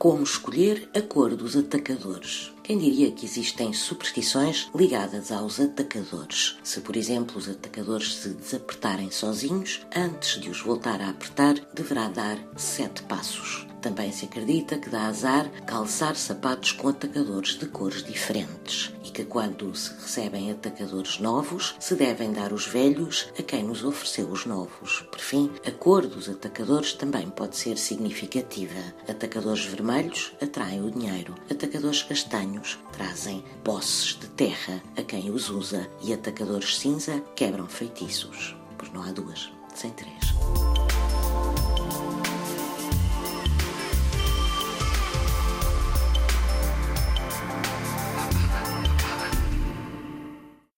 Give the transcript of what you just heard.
Como escolher a cor dos atacadores? Quem diria que existem superstições ligadas aos atacadores? Se, por exemplo, os atacadores se desapertarem sozinhos, antes de os voltar a apertar, deverá dar sete passos. Também se acredita que dá azar calçar sapatos com atacadores de cores diferentes que quando se recebem atacadores novos, se devem dar os velhos a quem nos ofereceu os novos. Por fim, a cor dos atacadores também pode ser significativa. Atacadores vermelhos atraem o dinheiro, atacadores castanhos trazem posses de terra a quem os usa e atacadores cinza quebram feitiços. Pois não há duas, sem três.